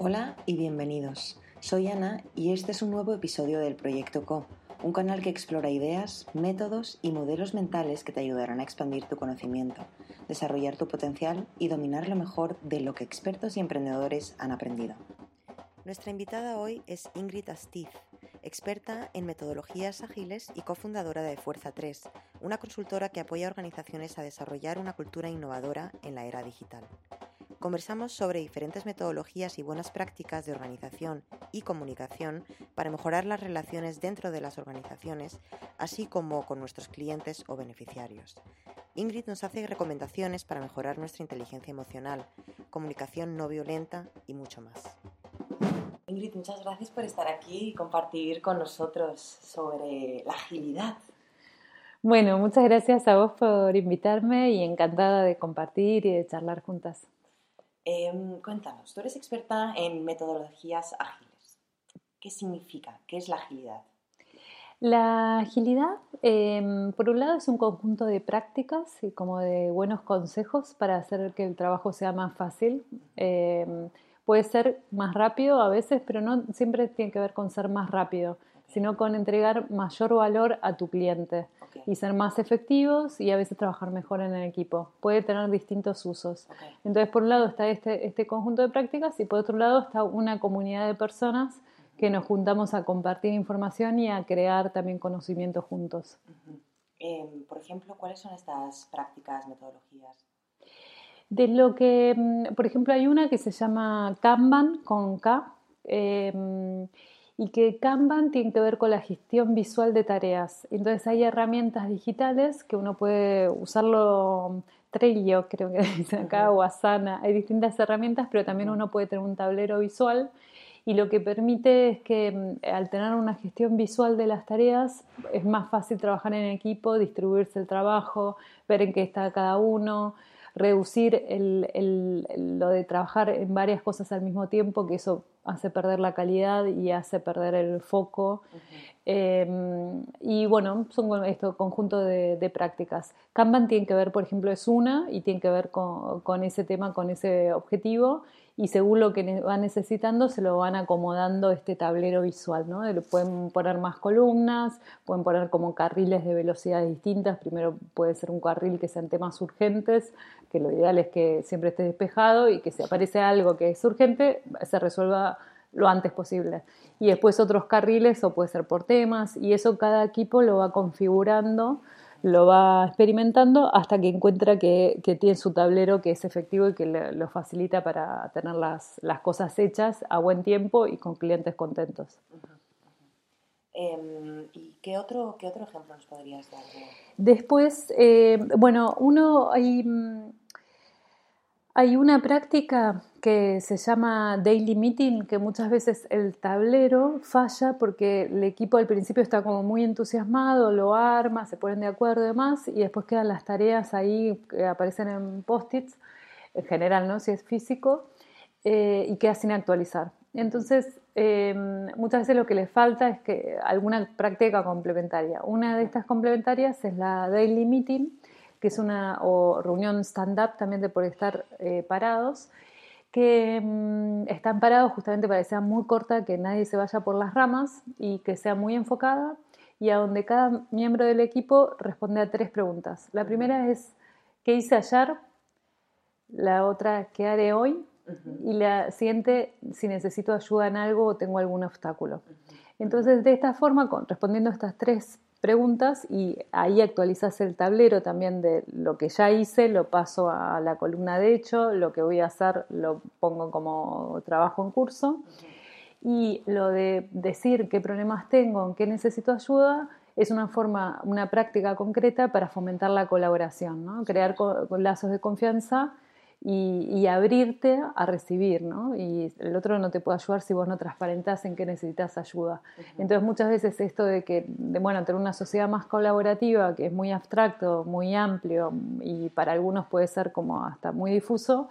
Hola y bienvenidos. Soy Ana y este es un nuevo episodio del Proyecto Co, un canal que explora ideas, métodos y modelos mentales que te ayudarán a expandir tu conocimiento desarrollar tu potencial y dominar lo mejor de lo que expertos y emprendedores han aprendido. Nuestra invitada hoy es Ingrid Astiz, experta en metodologías ágiles y cofundadora de Fuerza 3, una consultora que apoya a organizaciones a desarrollar una cultura innovadora en la era digital. Conversamos sobre diferentes metodologías y buenas prácticas de organización y comunicación para mejorar las relaciones dentro de las organizaciones, así como con nuestros clientes o beneficiarios. Ingrid nos hace recomendaciones para mejorar nuestra inteligencia emocional, comunicación no violenta y mucho más. Ingrid, muchas gracias por estar aquí y compartir con nosotros sobre la agilidad. Bueno, muchas gracias a vos por invitarme y encantada de compartir y de charlar juntas. Em, cuéntanos, tú eres experta en metodologías ágiles. ¿Qué significa? ¿Qué es la agilidad? La agilidad, em, por un lado, es un conjunto de prácticas y como de buenos consejos para hacer que el trabajo sea más fácil. Em, puede ser más rápido a veces, pero no siempre tiene que ver con ser más rápido, sino con entregar mayor valor a tu cliente y ser más efectivos y a veces trabajar mejor en el equipo. Puede tener distintos usos. Entonces, por un lado está este, este conjunto de prácticas y por otro lado está una comunidad de personas que nos juntamos a compartir información y a crear también conocimiento juntos. Em, por ejemplo, ¿cuáles son estas prácticas, metodologías? De lo que, mm, por ejemplo, hay una que se llama Kanban con K. Em, y que Kanban tiene que ver con la gestión visual de tareas. Entonces hay herramientas digitales que uno puede usarlo, Trello creo que dice acá, o Asana, hay distintas herramientas, pero también uno puede tener un tablero visual. Y lo que permite es que mm, al tener una gestión visual de las tareas es más fácil trabajar en equipo, distribuirse el trabajo, ver en qué está cada uno, reducir lo de trabajar en varias cosas al mismo tiempo, que eso hace perder la calidad y hace perder el foco. Em, y bueno, son esto conjunto de, prácticas. Kanban tiene que ver, por ejemplo, es una y tiene que ver con, con ese tema, con ese objetivo y según lo que va necesitando se lo van acomodando este tablero visual, ¿no? Pueden poner más columnas, pueden poner como carriles de velocidades distintas, primero puede ser un carril que sean temas urgentes, que lo ideal es que siempre esté despejado y que si aparece algo que es urgente se resuelva lo antes posible. Y después otros carriles o puede ser por temas y eso cada equipo lo va configurando lo va experimentando hasta que encuentra que, tiene su tablero que es efectivo y que lo facilita para tener las, cosas hechas a buen tiempo y con clientes contentos. Em, ¿Y qué otro, qué otro ejemplo nos podrías dar? Después, eh, bueno, uno hay mm, hay una práctica que se llama daily meeting, que muchas veces el tablero falla porque el equipo al principio está como muy entusiasmado, lo arma, se ponen de acuerdo y demás, y después quedan las tareas ahí que aparecen en post-its, en general, ¿no? Si es físico, eh, y queda sin actualizar. Entonces, em, muchas veces lo que le falta es que alguna práctica complementaria. Una de estas complementarias es la daily meeting, que es una o reunión stand-up también de por estar eh, parados, que mm, están parados justamente para que sea muy corta, que nadie se vaya por las ramas y que sea muy enfocada y a donde cada miembro del equipo responde a tres preguntas. La primera es, ¿qué hice ayer? La otra, ¿qué haré hoy? Y la siguiente, si necesito ayuda en algo o tengo algún obstáculo. Entonces, de esta forma, respondiendo a estas tres preguntas y ahí actualizas el tablero también de lo que ya hice, lo paso a la columna de hecho, lo que voy a hacer lo pongo como trabajo en curso y lo de decir qué problemas tengo, en qué necesito ayuda, es una forma, una práctica concreta para fomentar la colaboración, ¿no? crear lazos de confianza y, abrirte a recibir, ¿no? Y el otro no te puede ayudar si vos no transparentas en que necesitas ayuda. Entonces muchas veces esto de que, de, bueno, tener una sociedad más colaborativa, que es muy abstracto, muy amplio y para algunos puede ser como hasta muy difuso,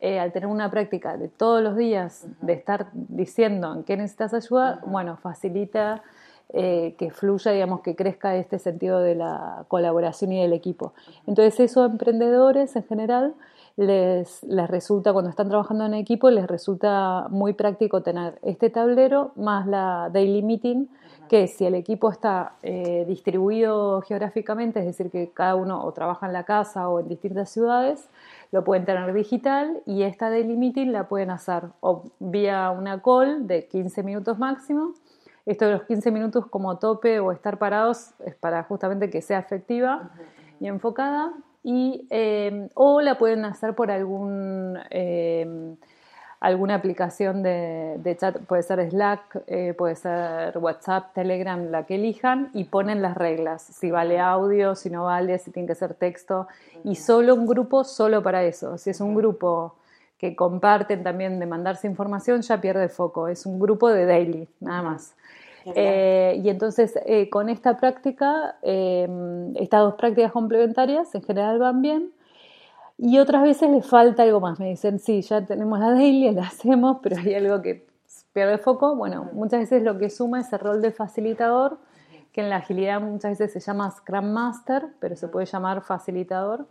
eh, al tener una práctica de todos los días, de estar diciendo en qué necesitas ayuda, bueno, facilita eh, que fluya, digamos, que crezca este sentido de la colaboración y del equipo. Entonces eso a emprendedores en general les, les resulta, cuando están trabajando en equipo, les resulta muy práctico tener este tablero más la daily meeting, que si el equipo está eh, distribuido geográficamente, es decir, que cada uno o trabaja en la casa o en distintas ciudades, lo pueden tener digital y esta daily meeting la pueden hacer o vía una call de 15 minutos máximo. Esto de los 15 minutos como tope o estar parados es para justamente que sea efectiva y enfocada y, em, o la pueden hacer por algún, em, alguna aplicación de, chat, puede ser Slack, eh, puede ser WhatsApp, Telegram, la que elijan, y ponen las reglas, si vale audio, si no vale, si tiene que ser texto, y solo un grupo solo para eso. Si es un grupo que comparten también de mandarse información, ya pierde foco, es un grupo de daily, nada más. Eh, y entonces eh, con esta práctica, eh, estas dos prácticas complementarias en general van bien. Y otras veces les falta algo más. Me dicen, sí, ya tenemos la daily, la hacemos, pero hay algo que pierde foco. Bueno, muchas veces lo que suma es el rol de facilitador, que en la agilidad muchas veces se llama Scrum Master, pero se puede llamar facilitador,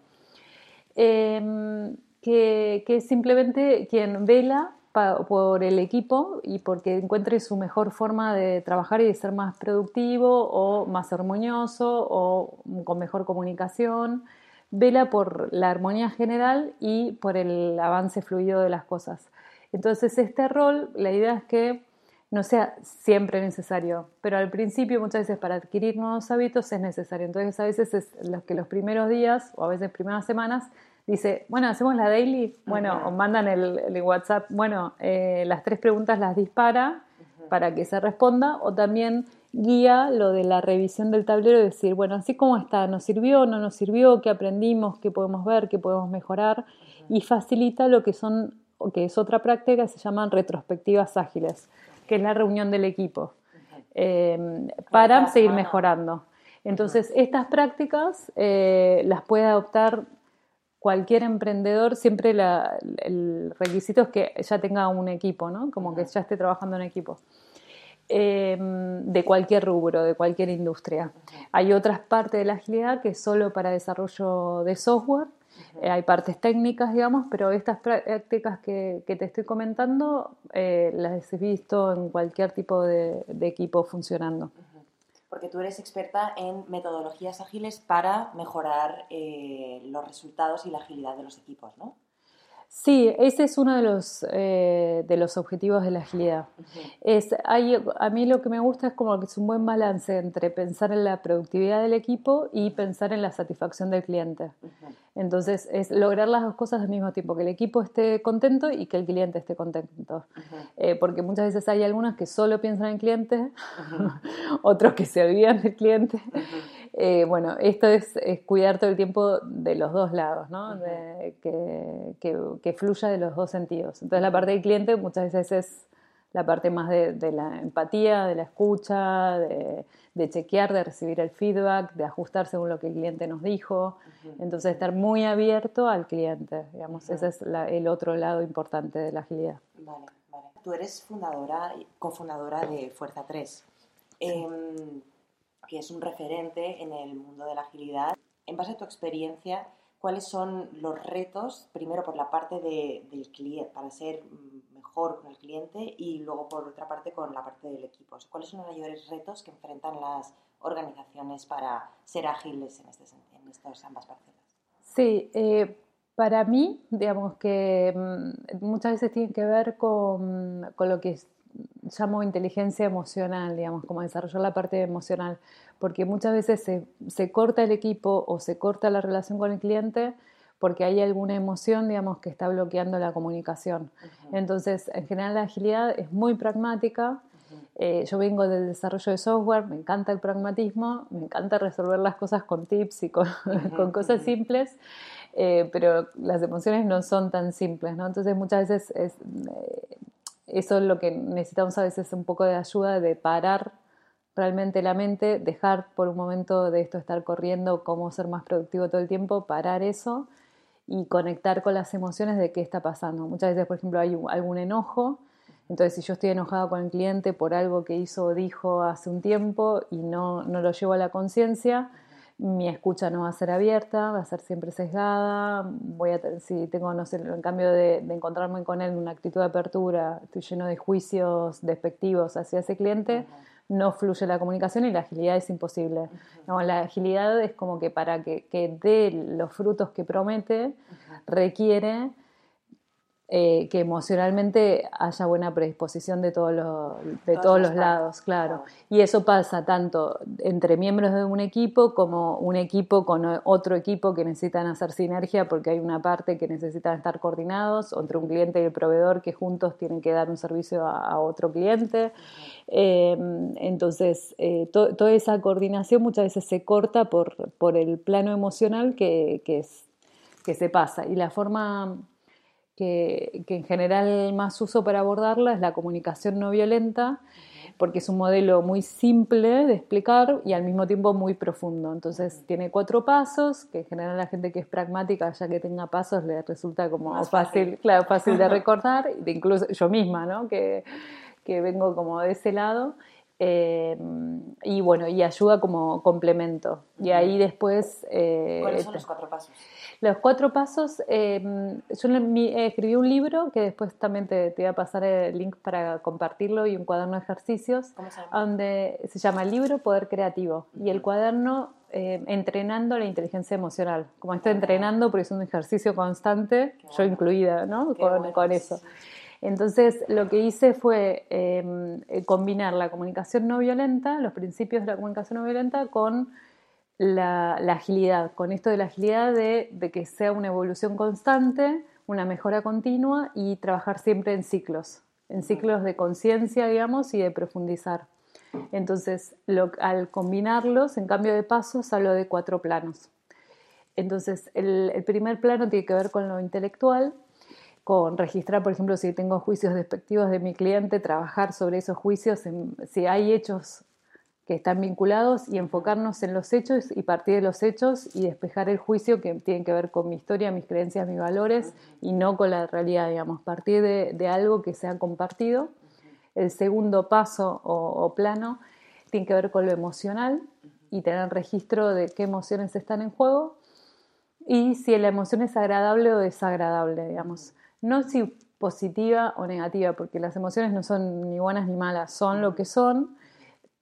que, que es simplemente quien vela por el equipo y porque encuentre su mejor forma de trabajar y de ser más productivo o más armonioso o con mejor comunicación. Vela por la armonía general y por el avance fluido de las cosas. Entonces este rol, la idea es que no sea siempre necesario, pero al principio muchas veces para adquirir nuevos hábitos es necesario. Entonces a veces es los que los primeros días o a veces primeras semanas dice, bueno, hacemos la daily, bueno, o mandan el, WhatsApp, bueno, eh, las tres preguntas las dispara para que se responda, o también guía lo de la revisión del tablero y decir, bueno, así como está, ¿nos sirvió, no nos sirvió? ¿Qué aprendimos? ¿Qué podemos ver? ¿Qué podemos mejorar? Y facilita lo que son, que es otra práctica, se llaman retrospectivas ágiles, que es la reunión del equipo, eh, para seguir mejorando. Entonces, estas prácticas eh, las puede adoptar cualquier emprendedor, siempre el requisito es que ya tenga un equipo, ¿no? Como que ya esté trabajando en equipo. Em, de cualquier rubro, de cualquier industria. Hay otras partes de la agilidad que es solo para desarrollo de software, eh, hay partes técnicas, digamos, pero estas prácticas que, te estoy comentando eh, las he visto en cualquier tipo de equipo funcionando porque tú eres experta en metodologías ágiles para mejorar eh, los resultados y la agilidad de los equipos, ¿no? Sí, ese es uno de los, eh, de los objetivos de la agilidad. es, hay, a mí lo que me gusta es como que es un buen balance entre pensar en la productividad del equipo y pensar en la satisfacción del cliente. Entonces, es lograr las dos cosas al mismo tiempo, que el equipo esté contento y que el cliente esté contento. Eh, porque muchas veces hay algunos que solo piensan en el cliente, otros que se olvidan del cliente. Eh, bueno, esto es, cuidar todo el tiempo de los dos lados, ¿no? que, fluya de los dos sentidos. Entonces la parte del cliente muchas veces es la parte más de, la empatía, de la escucha, de, chequear, de recibir el feedback, de ajustar según lo que el cliente nos dijo. Entonces estar muy abierto al cliente, digamos, ese es el otro lado importante de la agilidad. Vale, vale. Tú eres fundadora, cofundadora de Fuerza 3 que es un referente en el mundo de la agilidad. En base a tu experiencia, ¿cuáles son los retos, primero por la parte del cliente, para ser mejor con el cliente y luego por otra parte con la parte del equipo? ¿Cuáles son los mayores retos que enfrentan las organizaciones para ser ágiles en, este, en estas ambas parcelas? Sí, eh, para mí, digamos que mm, muchas veces tiene que ver con, con lo que es llamo inteligencia emocional, digamos, como desarrollar la parte emocional, porque muchas veces se, se, corta el equipo o se corta la relación con el cliente porque hay alguna emoción, digamos, que está bloqueando la comunicación. Entonces, en general la agilidad es muy pragmática. Eh, yo vengo del desarrollo de software, me encanta el pragmatismo, me encanta resolver las cosas con tips y con, con cosas simples. Eh, pero las emociones no son tan simples, ¿no? Entonces muchas veces es, eh, eso es lo que necesitamos a veces un poco de ayuda de parar realmente la mente, dejar por un momento de esto estar corriendo, cómo ser más productivo todo el tiempo, parar eso y conectar con las emociones de qué está pasando. Muchas veces, por ejemplo, hay algún enojo, entonces si yo estoy enojado con el cliente por algo que hizo o dijo hace un tiempo y no, no lo llevo a la conciencia, mi escucha no va a ser abierta, va a ser siempre sesgada, voy a si tengo, no sé, en cambio de, encontrarme con él en una actitud de apertura, estoy lleno de juicios despectivos hacia ese cliente, no fluye la comunicación y la agilidad es imposible. la agilidad es como que para que, que dé los frutos que promete, requiere eh, que emocionalmente haya buena predisposición de, todos los, de todos los lados, claro. Y eso pasa tanto entre miembros de un equipo como un equipo con otro equipo que necesitan hacer sinergia porque hay una parte que necesitan estar coordinados, entre un cliente y el proveedor que juntos tienen que dar un servicio a, otro cliente. Eh, entonces, eh, toda esa coordinación muchas veces se corta por, por el plano emocional que, que, es, que se pasa. Y la forma que, en general más uso para abordarla es la comunicación no violenta, porque es un modelo muy simple de explicar y al mismo tiempo muy profundo. Entonces tiene cuatro pasos, que en general la gente que es pragmática, ya que tenga pasos, le resulta como fácil, claro, fácil de recordar, incluso yo misma, ¿no? que, que vengo como de ese lado. Eh, y bueno, y ayuda como complemento. Y ahí después... Eh, ¿Cuáles son los cuatro pasos? Los cuatro pasos, em, yo escribí un libro que después también te, voy a pasar el link para compartirlo y un cuaderno de ejercicios, donde se llama el libro Poder Creativo y el cuaderno em, Entrenando la Inteligencia Emocional. Como estoy entrenando porque es un ejercicio constante, yo incluida ¿no? con, eso. Entonces, lo que hice fue em, combinar la comunicación no violenta, los principios de la comunicación no violenta, con la, agilidad, con esto de la agilidad de, que sea una evolución constante, una mejora continua y trabajar siempre en ciclos, en ciclos de conciencia, digamos, y de profundizar. Entonces, al combinarlos, en cambio de pasos, hablo de cuatro planos. Entonces, el, primer plano tiene que ver con lo intelectual, con registrar, por ejemplo, si tengo juicios despectivos de mi cliente, trabajar sobre esos juicios, si hay hechos que están vinculados y enfocarnos en los hechos y partir de los hechos y despejar el juicio que tiene que ver con mi historia, mis creencias, mis valores y no con la realidad, digamos, partir de, algo que se ha compartido. El segundo paso o, plano tiene que ver con lo emocional y tener registro de qué emociones están en juego y si la emoción es agradable o desagradable, digamos. No si positiva o negativa, porque las emociones no son ni buenas ni malas, son lo que son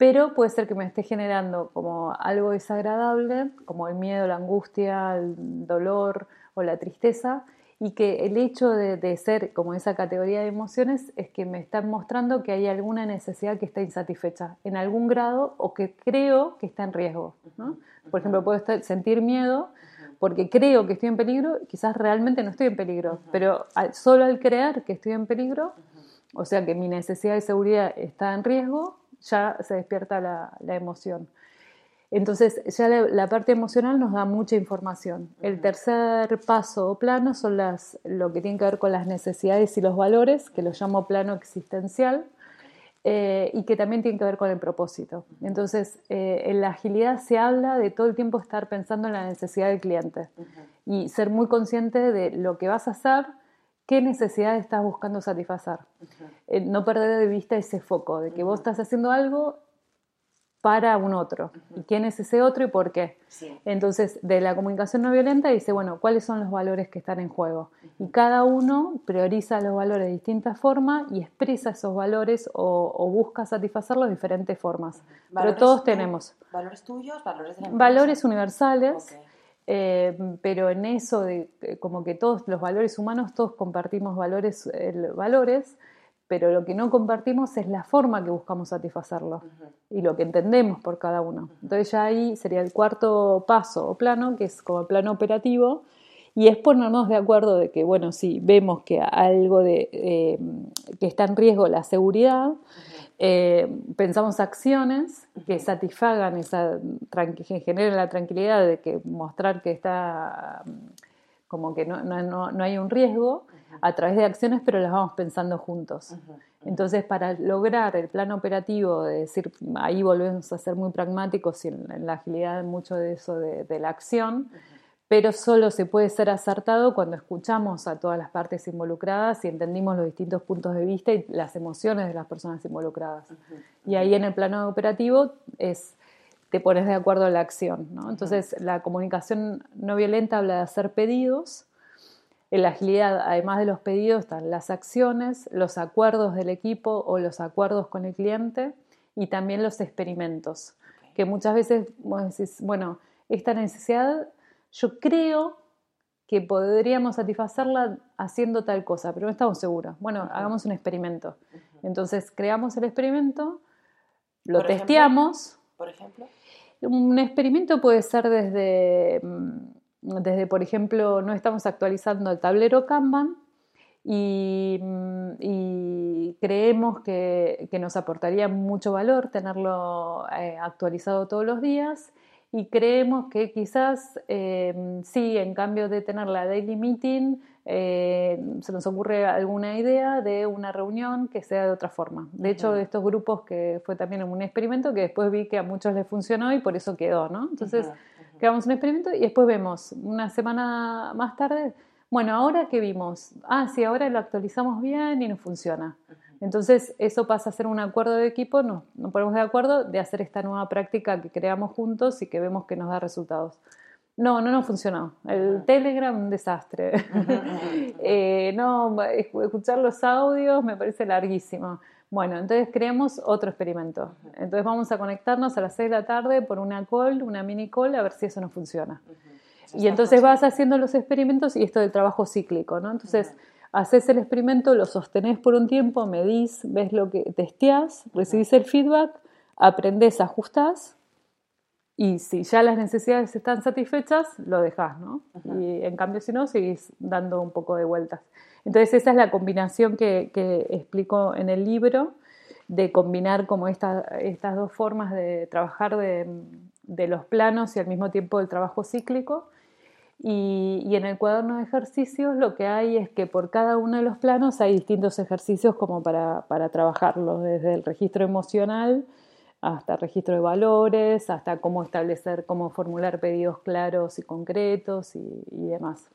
pero puede ser que me esté generando como algo desagradable, como el miedo, la angustia, el dolor o la tristeza, y que el hecho de, ser como esa categoría de emociones es que me están mostrando que hay alguna necesidad que está insatisfecha en algún grado o que creo que está en riesgo. Por ejemplo, puedo sentir miedo porque creo que estoy en peligro, quizás realmente no estoy en peligro, pero solo al creer que estoy en peligro, o sea que mi necesidad de seguridad está en riesgo, ya se despierta la, emoción. Entonces, ya la, parte emocional nos da mucha información. El tercer paso o plano son las, lo que tiene que ver con las necesidades y los valores, que lo llamo plano existencial, eh, y que también tiene que ver con el propósito. Entonces, eh, en la agilidad se habla de todo el tiempo estar pensando en la necesidad del cliente y ser muy consciente de lo que vas a hacer, qué necesidad estás buscando satisfacer. Eh, no perder de vista ese foco de que vos estás haciendo algo para un otro. ¿Y quién es ese otro y por qué? Entonces, de la comunicación no violenta dice, bueno, ¿cuáles son los valores que están en juego? Y cada uno prioriza los valores de distinta forma y expresa esos valores o, busca satisfacerlos de diferentes formas. Pero todos tenemos. ¿Valores tuyos? ¿Valores de la Valores universales. Eh, pero en eso de como que todos los valores humanos, todos compartimos valores, valores, pero lo que no compartimos es la forma que buscamos satisfacerlo y lo que entendemos por cada uno. Entonces ya ahí sería el cuarto paso o plano, que es como el plano operativo, y es ponernos de acuerdo de que, bueno, si vemos que algo de, eh, que está en riesgo la seguridad, eh, pensamos acciones que satisfagan esa que generen la tranquilidad de que mostrar que está como que no, no, no hay un riesgo a través de acciones, pero las vamos pensando juntos. Entonces, para lograr el plan operativo, de decir, ahí volvemos a ser muy pragmáticos y en, la agilidad mucho de eso de, la acción, pero solo se puede ser acertado cuando escuchamos a todas las partes involucradas y entendimos los distintos puntos de vista y las emociones de las personas involucradas. Y ahí en el plano operativo es te pones de acuerdo en la acción. Entonces, la comunicación no violenta habla de hacer pedidos, en la agilidad, además de los pedidos, están las acciones, los acuerdos del equipo o los acuerdos con el cliente y también los experimentos, que muchas veces vos decís, bueno, esta necesidad yo creo que podríamos satisfacerla haciendo tal cosa, pero no estamos seguros. Bueno, hagamos un experimento. Entonces creamos el experimento, lo testeamos. ¿Por ejemplo? Un experimento puede ser desde mm, desde, por ejemplo, no estamos actualizando el tablero Kanban y, mm, creemos que, nos aportaría mucho valor tenerlo eh, actualizado todos los días y creemos que quizás eh, sí, en cambio de tener la daily meeting, eh, se nos ocurre alguna idea de una reunión que sea de otra forma. De hecho, de estos grupos que fue también un experimento que después vi que a muchos les funcionó y por eso quedó, ¿no? Entonces, creamos un experimento y después vemos una semana más tarde, bueno, ahora que vimos, ah, sí, ahora lo actualizamos bien y nos funciona. Entonces eso pasa a ser un acuerdo de equipo, nos, ponemos de acuerdo de hacer esta nueva práctica que creamos juntos y que vemos que nos da resultados. No, no nos funcionó. El Telegram, un desastre. Eh, no, escuchar los audios me parece larguísimo. Bueno, entonces creemos otro experimento. Entonces vamos a conectarnos a las 6 de la tarde por una call, una mini call, a ver si eso nos funciona. Y entonces vas haciendo los experimentos y esto del trabajo cíclico, ¿no? Entonces haces el experimento, lo sostenés por un tiempo, medís, ves lo que testeás, recibís el feedback, aprendes, ajustás y si ya las necesidades están satisfechas, lo dejás, ¿no? Y en cambio si no, seguís dando un poco de vueltas. Entonces esa es la combinación que, explico en el libro, de combinar como estas dos formas de trabajar de, los planos y al mismo tiempo el trabajo cíclico. Y, en el cuaderno de ejercicios lo que hay es que por cada uno de los planos hay distintos ejercicios como para, para trabajarlos, desde el registro emocional hasta registro de valores, hasta cómo establecer, cómo formular pedidos claros y concretos y demás.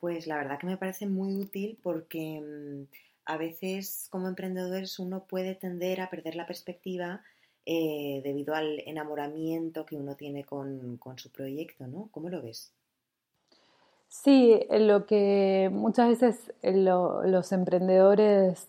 Pues la verdad que me parece muy útil porque mm, a veces como emprendedores uno puede tender a perder la perspectiva eh, debido al enamoramiento que uno tiene con, su proyecto, ¿no? ¿Cómo lo ves? Sí, lo que muchas veces eh, los emprendedores,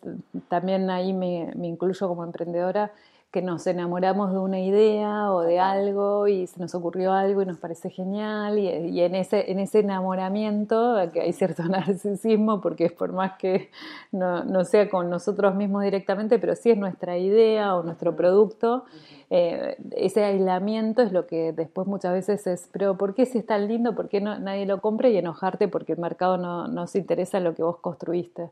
también ahí me incluyo como emprendedora, que nos enamoramos de una idea o de algo y se nos ocurrió algo y nos parece genial y, en, ese, en ese enamoramiento que hay cierto narcisismo porque es por más que no, sea con nosotros mismos directamente, pero sí es nuestra idea o nuestro producto, eh, ese aislamiento es lo que después muchas veces es, pero ¿por qué si es tan lindo? ¿Por qué no, nadie lo compra? Y enojarte porque el mercado no, no se interesa en lo que vos construiste.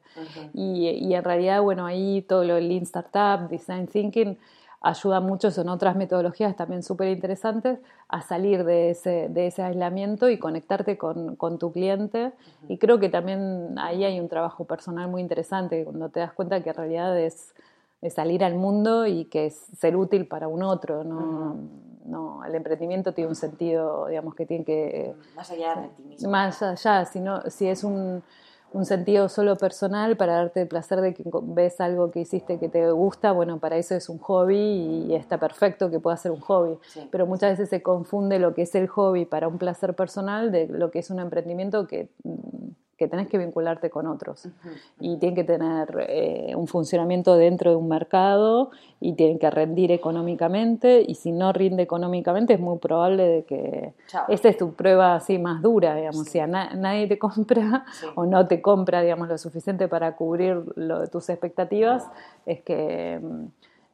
y, y en realidad, bueno, ahí todo lo Lean Startup, Design Thinking, ayuda mucho, son otras metodologías también súper interesantes, a salir de ese, de ese aislamiento y conectarte con, con tu cliente. Y creo que también ahí hay un trabajo personal muy interesante, cuando te das cuenta que en realidad es, salir al mundo y que es ser útil para un otro. ¿no? no, el emprendimiento tiene un sentido, digamos, que tiene que... Más allá de ti mismo. Más allá, si, si es un un sentido solo personal para darte el placer de que ves algo que hiciste que te gusta, bueno, para eso es un hobby y está perfecto que pueda ser un hobby. Pero muchas veces se confunde lo que es el hobby para un placer personal de lo que es un emprendimiento que mm, que tenés que vincularte con otros. Y tienen que tener eh, un funcionamiento dentro de un mercado y tienen que rendir económicamente y si no rinde económicamente es muy probable de que esta es tu prueba así más dura, digamos, si nadie te compra o no te compra, digamos, lo suficiente para cubrir lo, tus expectativas, es que mm,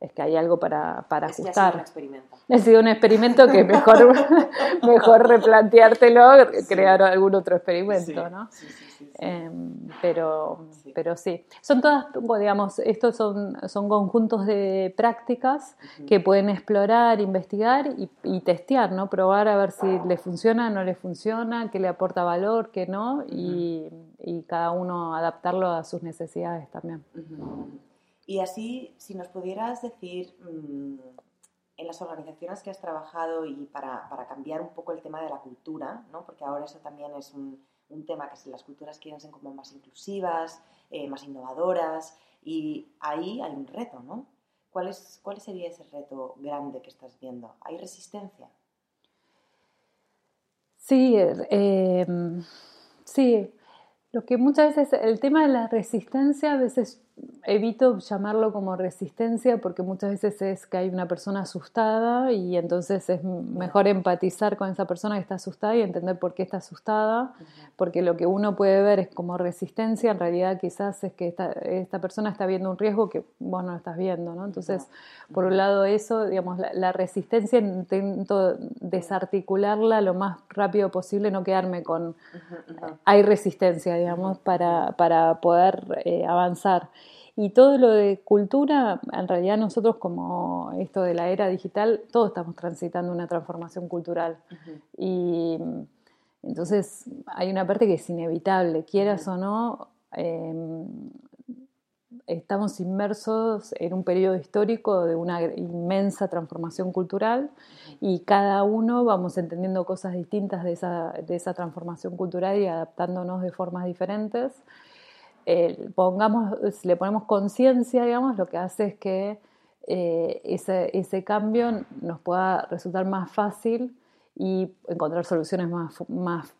es que hay algo para, para Es que ha sido ajustar. un experimento. Ha sido un experimento que mejor, mejor replanteártelo, crear algún otro experimento, ¿no? Sí, sí, sí, sí. Em, pero, Sí. pero sí, son todas, digamos, estos son, son conjuntos de prácticas que pueden explorar, investigar y, y testear, ¿no? Probar a ver si le funciona, no le funciona, qué le aporta valor, qué no, y, y cada uno adaptarlo a sus necesidades también. Ujú. Y así, si nos pudieras decir, mm, en las organizaciones que has trabajado y para, para cambiar un poco el tema de la cultura, ¿no? porque ahora eso también es un, un tema que las culturas quieren ser como más inclusivas, eh, más innovadoras, y ahí hay un reto, ¿no? ¿Cuál, es, ¿Cuál sería ese reto grande que estás viendo? ¿Hay resistencia? Sí, eh, sí. Lo que muchas veces, el tema de la resistencia, a veces evito llamarlo como resistencia porque muchas veces es que hay una persona asustada y entonces es mejor empatizar con esa persona que está asustada y entender por qué está asustada, porque lo que uno puede ver es como resistencia, en realidad quizás es que esta, esta persona está viendo un riesgo que vos no estás viendo, ¿no? Entonces, por un lado eso, digamos, la, la resistencia intento desarticularla lo más rápido posible, no quedarme con hay resistencia, digamos, para, para poder eh, avanzar. Y todo lo de cultura, en realidad nosotros como esto de la era digital, todos estamos transitando una transformación cultural. Y entonces hay una parte que es inevitable, quieras o no, eh, estamos inmersos en un periodo histórico de una inmensa transformación cultural y cada uno vamos entendiendo cosas distintas de esa, de esa transformación cultural y adaptándonos de formas diferentes. Eh, pongamos, si le ponemos conciencia, digamos, lo que hace es que eh, ese, ese cambio nos pueda resultar más fácil y encontrar soluciones más, más,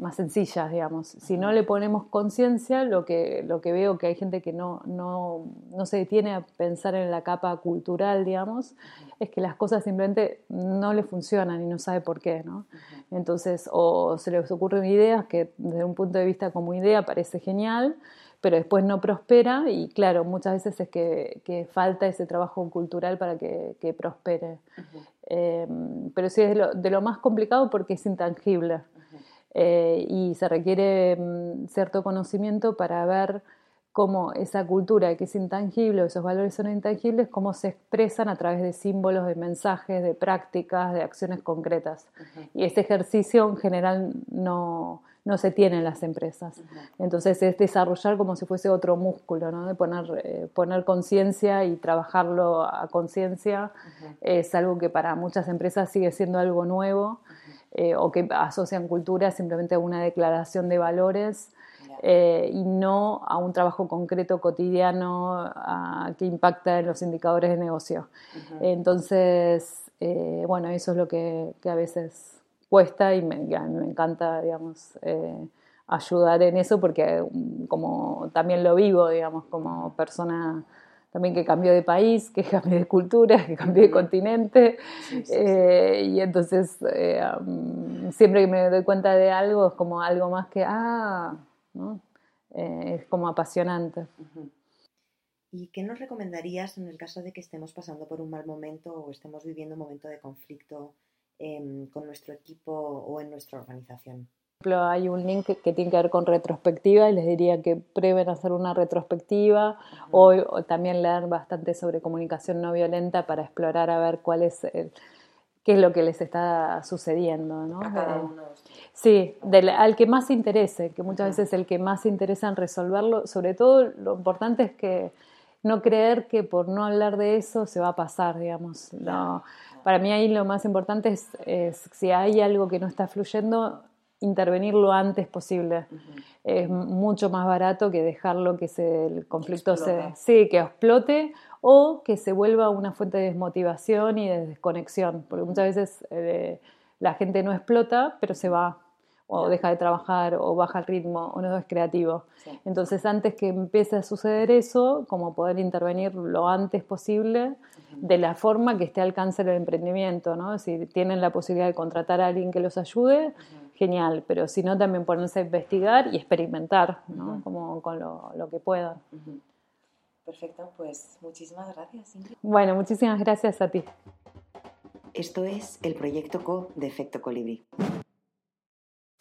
más sencillas, digamos. Si no le ponemos conciencia, lo que, lo que veo que hay gente que no, no, no se detiene a pensar en la capa cultural, digamos, es que las cosas simplemente no le funcionan y no sabe por qué, ¿no? Entonces, o se les ocurren ideas que desde un punto de vista como idea parece genial, pero después no prospera y claro, muchas veces es que, que falta ese trabajo cultural para que, que prospere. Uh -huh. eh, pero sí es de lo, de lo, más complicado porque es intangible uh -huh. eh, y se requiere um, cierto conocimiento para ver cómo esa cultura que es intangible, esos valores son intangibles, cómo se expresan a través de símbolos, de mensajes, de prácticas, de acciones concretas. Uh -huh. Y ese ejercicio en general no, no se tiene en las empresas. Entonces es desarrollar como si fuese otro músculo, ¿no? de poner, eh, poner conciencia y trabajarlo a conciencia. Uh -huh. Es algo que para muchas empresas sigue siendo algo nuevo eh, o que asocian cultura simplemente a una declaración de valores. Eh, y no a un trabajo concreto cotidiano a, que impacta en los indicadores de negocio. Uh -huh. Entonces, eh, bueno, eso es lo que, que, a veces cuesta y me, me encanta, digamos, eh, ayudar en eso porque como también lo vivo, digamos, como persona también que cambió de país, que cambió de cultura, que cambió de continente. Sí, sí, sí. Eh, y entonces, eh, um, siempre que me doy cuenta de algo, es como algo más que, ah, ¿no? eh, es como apasionante. ¿Y qué nos recomendarías en el caso de que estemos pasando por un mal momento o estemos viviendo un momento de conflicto eh, con nuestro equipo o en nuestra organización? Por ejemplo, hay un link que, que, tiene que ver con retrospectiva y les diría que prueben hacer una retrospectiva uh -huh. o, o, también leer bastante sobre comunicación no violenta para explorar a ver cuál es el, qué es lo que les está sucediendo, ¿no? A cada uno. Sí, del, al que más interese, que muchas veces el que más interesa en resolverlo, sobre todo lo importante es que no creer que por no hablar de eso se va a pasar, digamos. No, para mí ahí lo más importante es, es si hay algo que no está fluyendo, intervenir lo antes posible. Uh -huh. Es mucho más barato que dejarlo que se, el conflicto que se sí, que explote o que se vuelva una fuente de desmotivación y de desconexión, porque muchas veces eh, la gente no explota, pero se va o deja de trabajar o baja el ritmo o no es creativo. Sí. Entonces, antes que empiece a suceder eso, como poder intervenir lo antes posible, de la forma que esté al alcance del emprendimiento, ¿no? Si tienen la posibilidad de contratar a alguien que los ayude, genial, pero si no, también ponerse a investigar y experimentar, ¿no? Uh -huh. Como con lo, lo, que puedan. Perfecto, pues muchísimas gracias, Ingrid. Bueno, muchísimas gracias a ti. Esto es el proyecto Co de Efecto Colibrí.